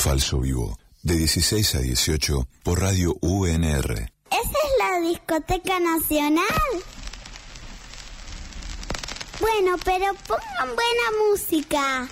Falso Vivo, de 16 a 18 por Radio UNR. ¿Esa es la discoteca nacional? Bueno, pero pongan buena música.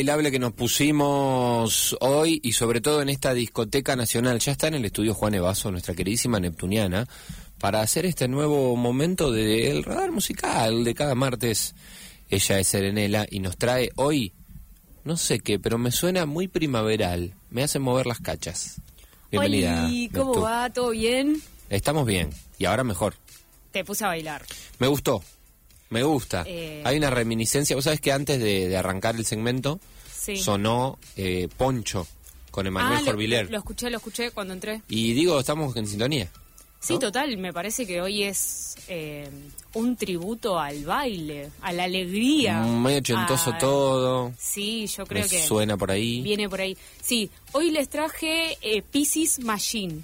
Bailable que nos pusimos hoy y sobre todo en esta discoteca nacional. Ya está en el estudio Juan Evaso, nuestra queridísima Neptuniana, para hacer este nuevo momento del radar musical de cada martes. Ella es Serenela y nos trae hoy, no sé qué, pero me suena muy primaveral. Me hace mover las cachas. Bienvenida. Oli, ¿cómo va? ¿Todo bien? Estamos bien y ahora mejor. Te puse a bailar. Me gustó. Me gusta. Eh. Hay una reminiscencia. Vos sabés que antes de, de arrancar el segmento Sí. sonó eh, Poncho con Emanuel ah, lo, Jorviler. lo escuché, lo escuché cuando entré. Y digo, estamos en sintonía. Sí, total, me parece que hoy es eh, un tributo al baile, a la alegría. Mm, Medio ochentoso a- todo. Sí, yo creo Me que suena por ahí. viene por ahí. Sí, hoy les traje eh, Pisces Machine.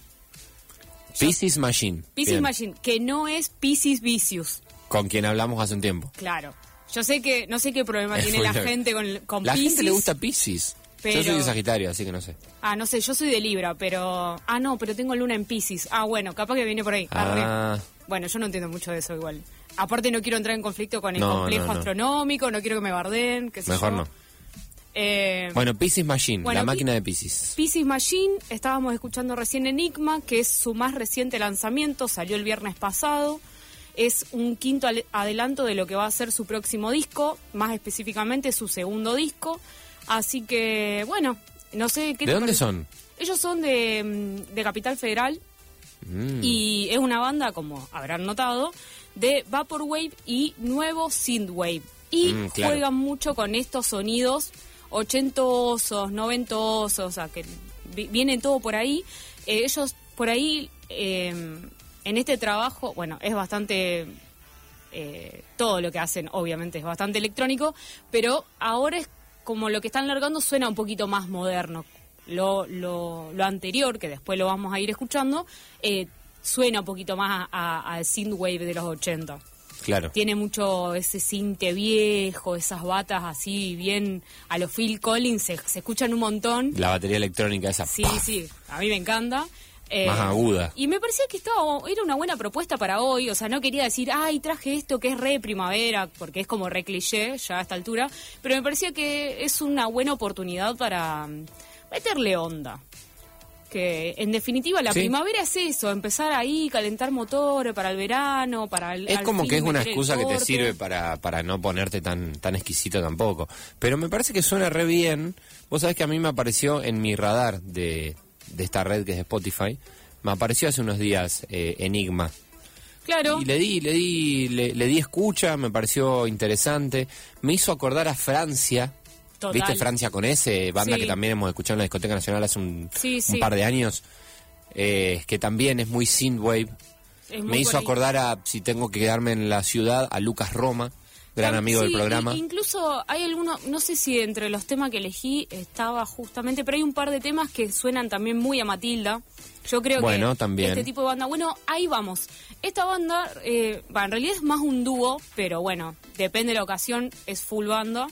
Pisces Machine. Pisces. Machine, que no es Pisces Vicious, Con quien hablamos hace un tiempo. claro. Yo sé que, no sé qué problema tiene la gente con, con La gente le gusta Pisces. Pero- Yo soy de Sagitario, así que no sé. Ah, no sé, yo soy de Libra, pero... Ah, no, pero tengo luna en Pisces. Ah, bueno, capaz que viene por ahí. Ah, Bueno, yo no entiendo mucho de eso igual. Aparte no quiero entrar en conflicto con el No, complejo no, no. astronómico, no quiero que me barden, qué sé mejor yo. no. Eh, Bueno, Pisces Machine, Bueno, la máquina de Pisces. Pisces Machine, estábamos escuchando recién Enigma, que es su más reciente lanzamiento, salió el viernes pasado. Es un quinto adelanto de lo que va a ser su próximo disco, más específicamente su segundo disco. Así que, bueno, no sé qué ¿De dónde parece? son? Ellos son de, mm, de Capital Federal Mm. y es una banda, como habrán notado, de Vaporwave y nuevo Synthwave. Y Mm, claro. juegan mucho con estos sonidos ochentosos, noventosos, o sea, que vi- viene todo por ahí. Eh, ellos por ahí, eh, en este trabajo, bueno, es bastante... eh, todo lo que hacen, obviamente, es bastante electrónico, pero ahora es como lo que están largando suena un poquito más moderno. Lo, lo, lo anterior, que después lo vamos a ir escuchando, eh, suena un poquito más al synthwave de los 80. Claro. Tiene mucho ese cinte viejo, esas batas así bien a los Phil Collins, se, se escuchan un montón. La batería electrónica esa. Sí, ¡paf! sí, a mí me encanta. Eh, Más aguda. Y me parecía que estaba, era una buena propuesta para hoy, o sea, no quería decir, ay, traje esto que es re primavera, porque es como re cliché ya a esta altura, pero me parecía que es una buena oportunidad para mm, meterle onda. Que en definitiva la Sí. primavera es eso, empezar ahí, calentar motor para el verano, para el... Es como que es una excusa que te sirve para, para no ponerte tan, tan exquisito tampoco. Pero me parece que suena re bien. Vos sabés que a mí me apareció en mi radar de, de esta red que es Spotify, me apareció hace unos días eh, Enigma. Claro, Y le di, le di, le, le di escucha, me pareció interesante. Me hizo acordar a Francia. Total. ¿Viste Francia con ese? Banda Sí. que también hemos escuchado en la Discoteca Nacional hace un, Sí, un sí. par de años. eh, que también es muy synthwave. es muy Me hizo acordar a, si tengo que quedarme en la ciudad, a Lucas Roma, gran amigo del programa. incluso hay algunos, no sé si entre los temas que elegí estaba justamente, pero hay un par de temas que suenan también muy a Matilda. Yo creo Bueno, que también. este tipo de banda, bueno, ahí vamos. Esta banda, eh, va, en realidad es más un dúo, pero bueno, depende de la ocasión, es full banda.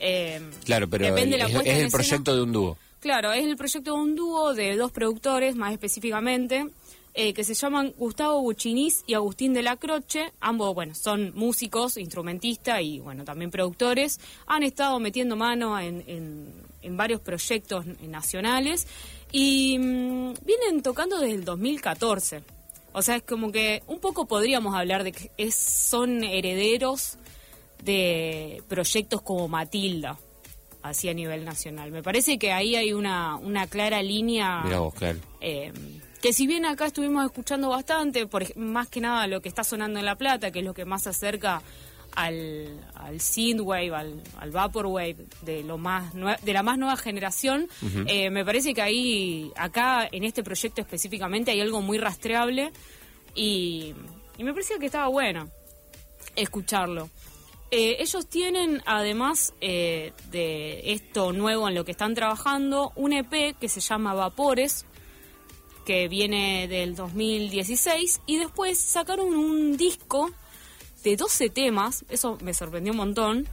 Eh, Claro, pero depende de la es, el escena. proyecto de un dúo. Claro, es el proyecto de un dúo de dos productores, más específicamente, eh, que se llaman Gustavo Buchinis y Agustín de la Croce. Ambos, bueno, son músicos, instrumentistas y, bueno, también productores. Han estado metiendo mano en, en- en varios proyectos nacionales y mm, vienen tocando desde el 2014. O sea, es como que un poco podríamos hablar de que es, son herederos de proyectos como Matilda, así a nivel nacional. Me parece que ahí hay una, una clara línea Mira vos, claro. eh, que si bien acá estuvimos escuchando bastante, por, más que nada lo que está sonando en La Plata, que es lo que más se acerca al, al synthwave, al, al vaporwave de lo más de la más nueva generación, eh, me parece que ahí acá en este proyecto específicamente hay algo muy rastreable y, y me parecía que estaba bueno escucharlo. Eh, ellos tienen, además eh, de esto nuevo en lo que están trabajando, un EP que se llama Vapores, que viene del 2016, y después sacaron un disco de 12 temas, eso me sorprendió un montón,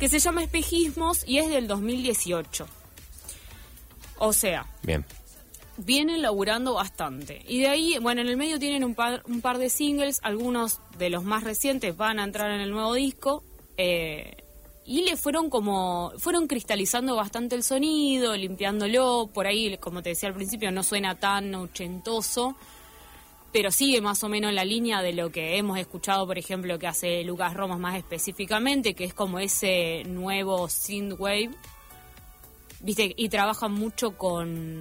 que se llama Espejismos y es del 2018. O sea, Bien. vienen laburando bastante. Y de ahí, bueno, en el medio tienen un par, un par de singles, algunos de los más recientes van a entrar en el nuevo disco. eh, y le fueron como, fueron cristalizando bastante el sonido, limpiándolo, por ahí, como te decía al principio, no suena tan ochentoso, pero sigue más o menos la línea de lo que hemos escuchado, por ejemplo, que hace Lucas Romas más específicamente, que es como ese nuevo synthwave, viste, y trabajan mucho con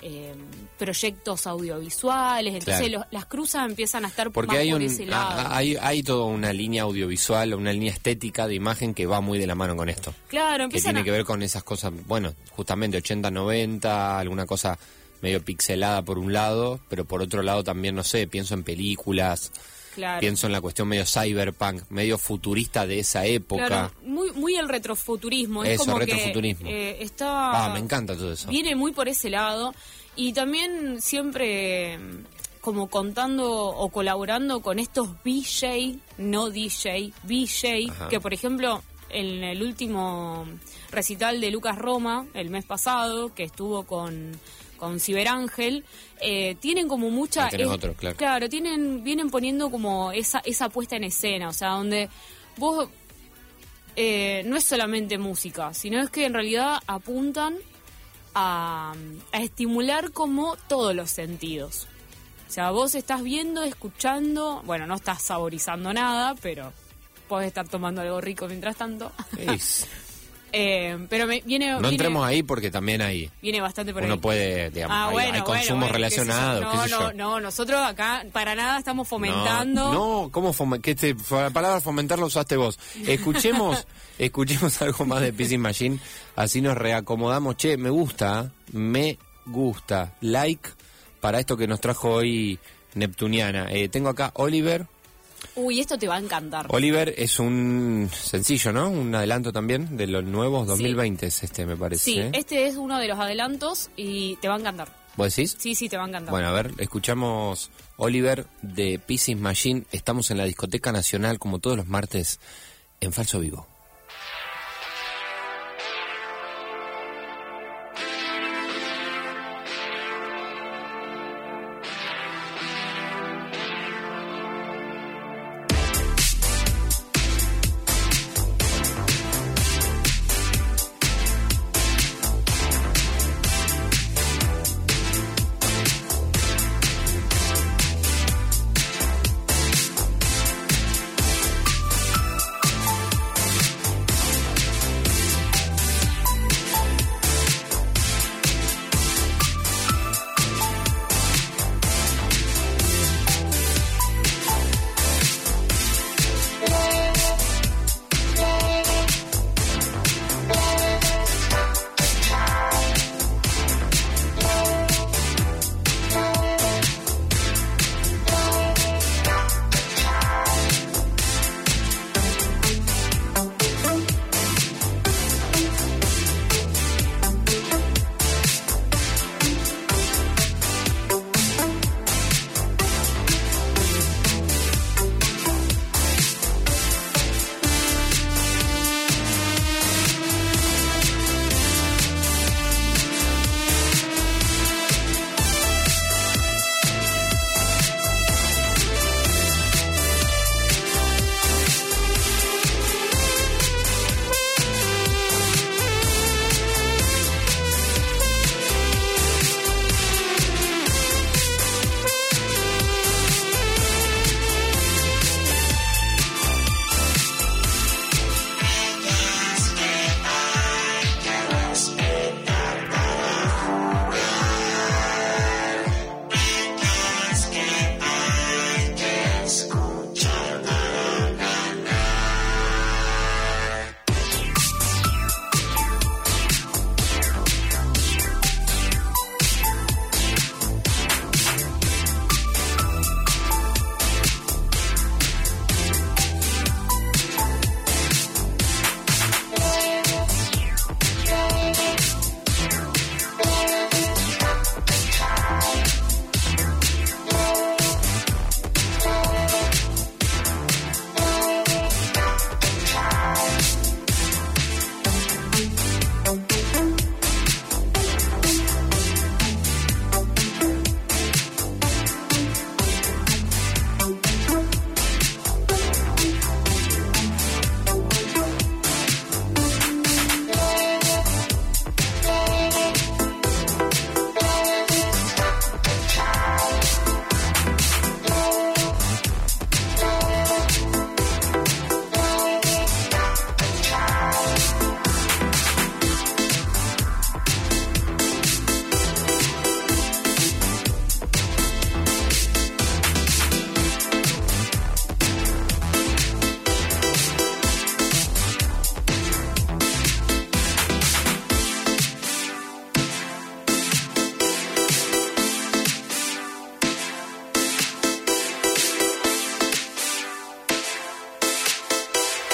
eh, proyectos audiovisuales, entonces Claro. los- las cruzas empiezan a estar Porque más hay, por un, ese lado. ah, hay, hay toda una línea audiovisual, una línea estética de imagen que va muy de la mano con esto. claro, Que tiene a, que ver con esas cosas, bueno, justamente 80, 90, alguna cosa medio pixelada por un lado, pero por otro lado también, no sé, pienso en películas, claro. pienso en la cuestión medio cyberpunk, medio futurista de esa época. Claro, muy, muy el retrofuturismo. es Eso, como retrofuturismo. Que, eh, está, Ah, me encanta todo eso. Viene muy por ese lado. Y también siempre mm, como contando o colaborando con estos VJ, no DJ, Ajá. que por ejemplo en el último recital de Lucas Roma, el mes pasado, que estuvo con, con Ciberángel, eh, tienen como mucha... Eh, otro, claro. Claro, tienen, vienen poniendo como esa, esa puesta en escena, o sea, donde vos eh, no es solamente música, sino es que en realidad apuntan a, a estimular como todos los sentidos. O sea, vos estás viendo, escuchando, bueno, no estás saborizando nada, pero podés estar tomando algo rico mientras tanto. Eh, pero me, viene, No viene, entremos ahí porque también hay... viene bastante por Uno ahí. puede, digamos, Ah, hay, bueno, hay consumos bueno, relacionados, No, qué no, yo. no, nosotros acá para nada estamos fomentando. No, no, ¿cómo fomentar? ¿Qué te, la palabra fomentar lo usaste vos. Escuchemos, escuchemos algo más de Pissing Machine, así nos reacomodamos. Che, me gusta, me gusta. Like para esto que nos trajo hoy Neptuniana. Eh, tengo acá Oliver. Uy, esto te va a encantar. Oliver es un sencillo, ¿no? Un adelanto también de los nuevos 2020 es este, me parece. Sí, ¿eh? este es uno de los adelantos y te va a encantar. ¿Vos decís? Sí, sí, te va a encantar. Bueno, a ver, escuchamos Oliver de Pieces Machine. Estamos en la Discoteca Nacional, como todos los martes, en Falso Vivo.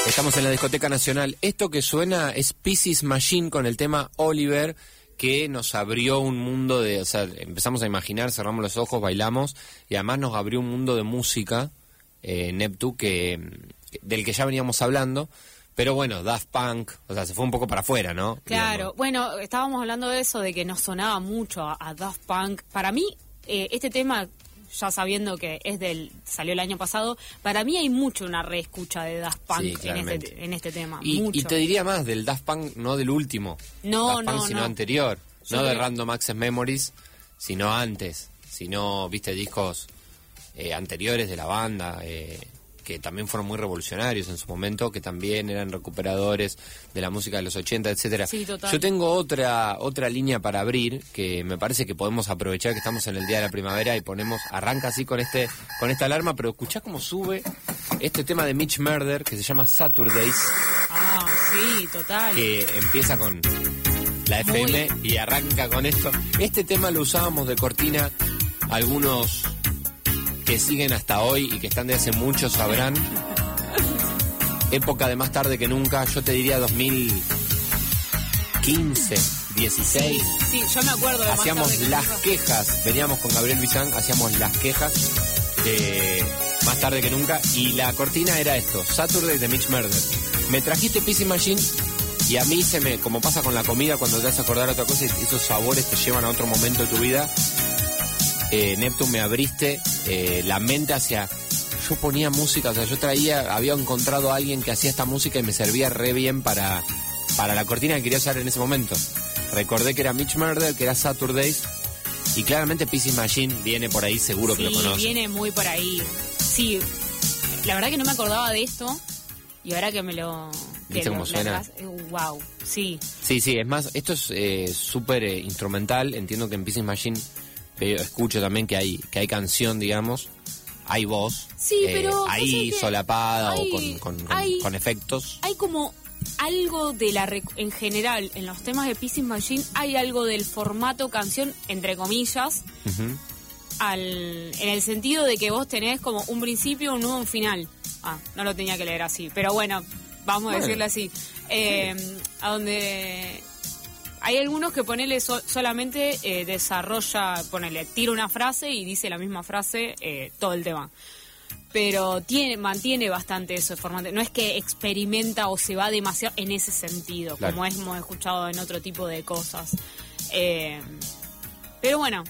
Estamos en la Discoteca Nacional. Esto que suena es Pieces Machine con el tema Oliver, que nos abrió un mundo de, o sea, empezamos a imaginar, cerramos los ojos, bailamos y además nos abrió un mundo de música, eh, Neptu, que, del que ya veníamos hablando. Pero bueno, Daft Punk, o sea, se fue un poco para afuera, ¿no? Claro, Digamos. bueno, estábamos hablando de eso, de que nos sonaba mucho a, a Daft Punk. Para mí, eh, este tema, ya sabiendo que es del salió el año pasado, para mí hay mucho una reescucha de Daft Punk Sí, en, este, en este tema. Y, mucho. y te diría más del Daft Punk, no del último. No, Daft Punk, no, sino no. anterior. No de Random Access Memories, sino antes. Sino, viste, discos eh, anteriores de la banda, eh, que también fueron muy revolucionarios en su momento, que también eran recuperadores de la música de los 80, etcétera. Sí. Yo tengo otra otra línea para abrir que me parece que podemos aprovechar que estamos en el día de la primavera y ponemos arranca así con este con esta alarma, pero escuchá cómo sube este tema de Mitch Murder que se llama Saturdays Ah, sí, total. que empieza con la FM y arranca con esto. Este tema lo usábamos de cortina, algunos que siguen hasta hoy y que están de hace mucho sabrán. Época de más tarde que nunca, yo te diría 2015, 16. Sí, yo me acuerdo de más Hacíamos tarde las quejas, veníamos con Gabriel Bizán, hacíamos las quejas de más tarde que nunca y la cortina era esto, Saturday de Mitch Murder. Me trajiste PC Machine y a mí se me, como pasa con la comida cuando te hace acordar otra cosa, esos sabores te llevan a otro momento de tu vida. Eh, Neptune me abriste eh, la mente hacia yo ponía música, o sea, yo traía, había encontrado a alguien que hacía esta música y me servía re bien para, para la cortina que quería usar en ese momento. Recordé que era Mitch Murder, que era Saturdays, y claramente PC Machine viene por ahí, seguro que lo Sí, conoce. viene muy por ahí. Sí, la verdad que no me acordaba de esto y ahora que me lo... ¿Viste cómo suena? acabas- eh, wow, sí. Sí, sí, es más, esto es eh, súper eh, instrumental, entiendo que en PC Machine escucho también que hay, que hay canción, digamos, hay voz, Sí, eh, pero ahí solapada hay- o con, con- con- hay- con efectos. Hay como algo de la... En general, en los temas de Pieces Machine hay algo del formato canción, entre comillas, al, en el sentido de que vos tenés como un principio, un nudo, un final. Ah, no lo tenía que leer así, pero bueno, vamos a decirle así. Eh, a donde hay algunos que ponele so- solamente eh, desarrolla, ponele, tira una frase y dice la misma frase eh, todo el tema. Pero tiene, mantiene bastante eso de formato. No es que experimenta o se va demasiado en ese sentido, Claro. como hemos escuchado en otro tipo de cosas. Eh, pero bueno,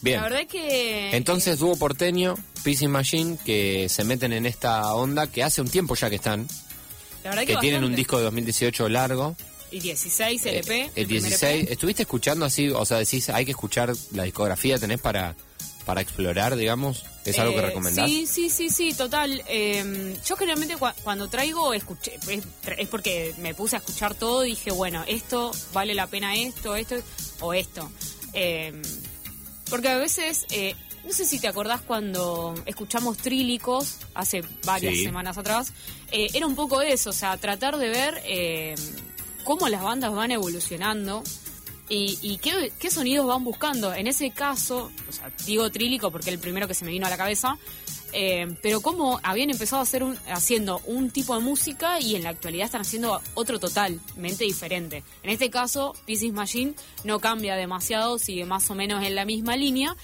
Bien. la verdad es que... Entonces, dúo porteño, PC Machine, que se meten en esta onda, que hace un tiempo ya que están, la verdad que tienen un disco de 2018 largo. Y 16 LP. Eh, el primer 16, EP. ¿estuviste escuchando así? O sea, decís, hay que escuchar la discografía, ¿tenés para, para explorar, digamos? ¿Es algo que Eh, recomendás? Sí, sí, sí, sí, total. Eh, yo generalmente cua- cuando traigo, escuché, es, es porque me puse a escuchar todo y dije, bueno, esto vale la pena esto, esto o esto. Eh, porque a veces, eh, no sé si te acordás cuando escuchamos Trílicos hace varias Sí. semanas atrás, eh, era un poco eso, o sea, tratar de ver eh, cómo las bandas van evolucionando y, qué, sonidos van buscando. En ese caso, digo trílico porque es el primero que se me vino a la cabeza, eh, pero cómo habían empezado a hacer haciendo un tipo de música y en la actualidad están haciendo otro totalmente diferente. En este caso, Pieces Machine no cambia demasiado, sigue más o menos en la misma línea.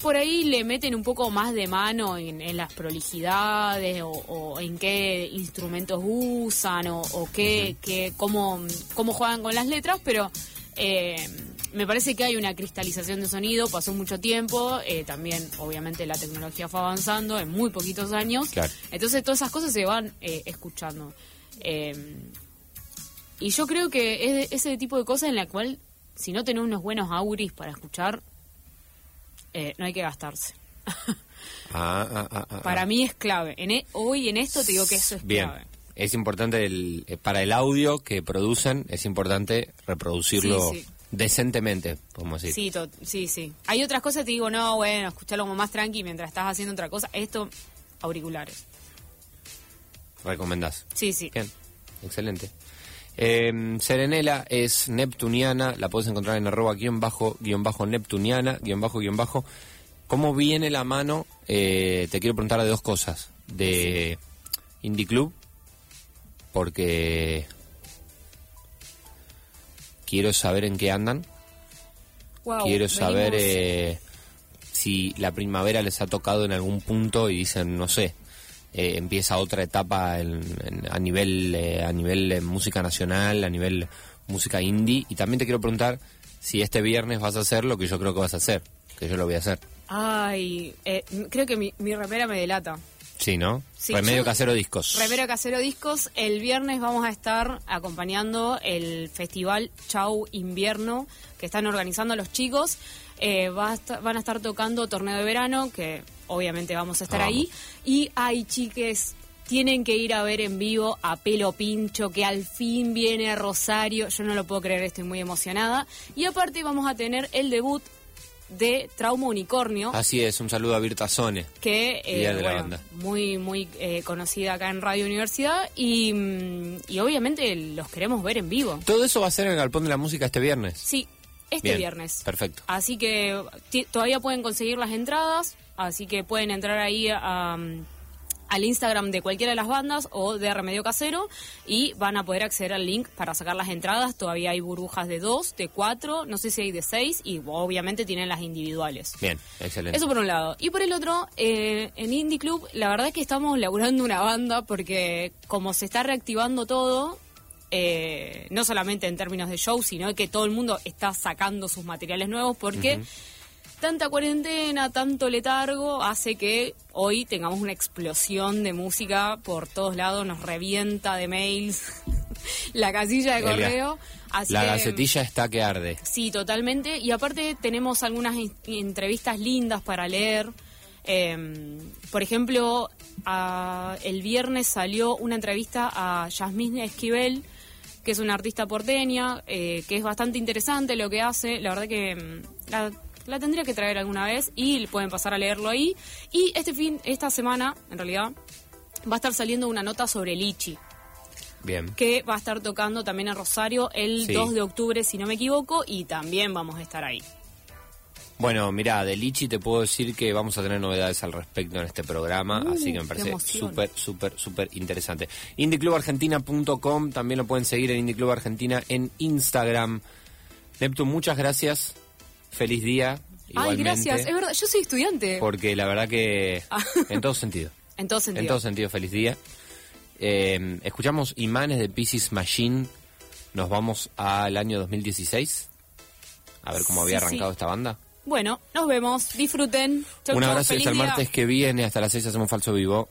Por ahí le meten un poco más de mano en, en las prolijidades o, o en qué instrumentos usan o, o qué, qué- cómo, cómo juegan con las letras, pero eh, me parece que hay una cristalización de sonido, pasó mucho tiempo, eh, también obviamente la tecnología fue avanzando en muy poquitos años, Claro. entonces todas esas cosas se van eh, escuchando. Eh, y yo creo que es ese tipo de cosas en la cual, si no tenés unos buenos auris para escuchar, eh, no hay que gastarse. Ah, ah, ah, Para mí es clave. En e- hoy en esto te digo que eso es Bien. clave. Es importante, el, eh, para el audio que producen, es importante reproducirlo Sí, sí. decentemente, podemos decir. Sí, to- sí, sí. Hay otras cosas te digo, no, bueno, escucharlo como más tranqui mientras estás haciendo otra cosa. Esto, auriculares. Recomendás. Sí, sí. Bien, excelente. Eh, Serenela es neptuniana, la puedes encontrar en arroba guion bajo, guion bajo neptuniana, guion bajo, guion bajo. ¿Cómo viene la mano? Eh, te quiero preguntar de dos cosas. De Indie Club, porque quiero saber en qué andan. Wow, quiero saber eh, si la primavera les ha tocado en algún punto y dicen, no sé, eh, empieza otra etapa en- en- a nivel eh, a nivel eh, música nacional, a nivel música indie. Y también te quiero preguntar si este viernes vas a hacer lo que yo creo que vas a hacer, que yo lo voy a hacer. Ay, eh, creo que mi, mi remera me delata. Sí, ¿no? Sí, Remedio yo- Casero Discos. Remera Casero Discos, el viernes vamos a estar acompañando el festival Chau Invierno que están organizando los chicos. Eh, va a esta- van a estar tocando Torneo de Verano, que obviamente vamos a estar Vamos. ahí. Y hay chiques, tienen que ir a ver en vivo a Pelo Pincho, que al fin viene a Rosario. Yo no lo puedo creer, estoy muy emocionada. Y aparte vamos a tener el debut de Trauma Unicornio Así es, un saludo a Virta Zone. que eh, bueno, banda. muy muy eh, conocida acá en Radio Universidad y, mm, y obviamente los queremos ver en vivo. Todo eso va a ser en el Galpón de la Música este viernes. Sí, este Bien, viernes. Perfecto. Así que todavía pueden conseguir las entradas, así que pueden entrar ahí a, mm, al Instagram de cualquiera de las bandas o de Remedio Casero y van a poder acceder al link para sacar las entradas. Todavía hay burbujas de dos, de cuatro, no sé si hay de seis y obviamente tienen las individuales. Bien, excelente. Eso por un lado. Y por el otro, eh, en Indie Club, la verdad es que estamos laburando una banda porque como se está reactivando todo, eh, no solamente en términos de show, sino que todo el mundo está sacando sus materiales nuevos porque tanta cuarentena, tanto letargo hace que hoy tengamos una explosión de música por todos lados, nos revienta de mails la casilla de correo. Así la que- gacetilla está que arde. Sí, totalmente. Y aparte tenemos algunas entrevistas lindas para leer. Eh, por ejemplo, a- el viernes salió una entrevista a Yasmín Esquivel, que es una artista porteña, eh, que es bastante interesante lo que hace. La verdad que mm, la, la tendría que traer alguna vez y pueden pasar a leerlo ahí. Y este fin, esta semana, en realidad, va a estar saliendo una nota sobre Lichi Bien. que va a estar tocando también en Rosario el Sí. 2 de octubre, si no me equivoco, y también vamos a estar ahí. Bueno, mira, de Lichi te puedo decir que vamos a tener novedades al respecto en este programa, Uh, así que me parece súper, súper, súper interesante. IndieClubArgentina.com, también lo pueden seguir en Indie Argentina en Instagram. Neptune, muchas gracias. Feliz día. Ay, gracias. Es verdad, yo soy estudiante. Porque la verdad que, Ah. en todo sentido. En todo sentido. En todo sentido, feliz día. Eh, escuchamos Imanes de Pieces Machine. Nos vamos al año 2016. A ver cómo había Sí, arrancado sí. esta banda. Bueno, nos vemos. Disfruten. Chau, Un chau, abrazo feliz hasta el día. martes que viene. Hasta las 6 hacemos falso vivo.